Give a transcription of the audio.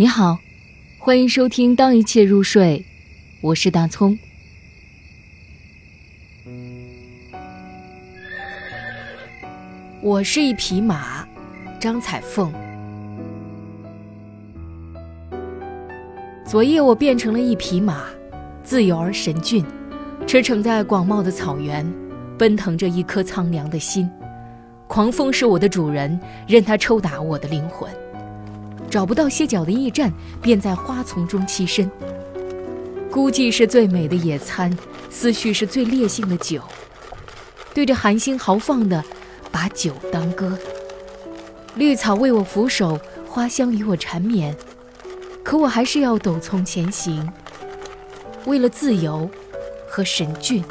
你好，欢迎收听《当一切入睡》，我是大葱。我是一匹马，张彩凤。昨夜我变成了一匹马，自由而神俊，驰骋在广袤的草原，奔腾着一颗苍凉的心。狂风是我的主人，任他抽打我的灵魂。找不到歇脚的驿站，便在花丛中栖身。孤寂是最美的野餐，思绪是最烈性的酒。对着寒星豪放的，把酒当歌。绿草为我扶手，花香与我缠绵。可我还是要陡从前行，为了自由和神俊。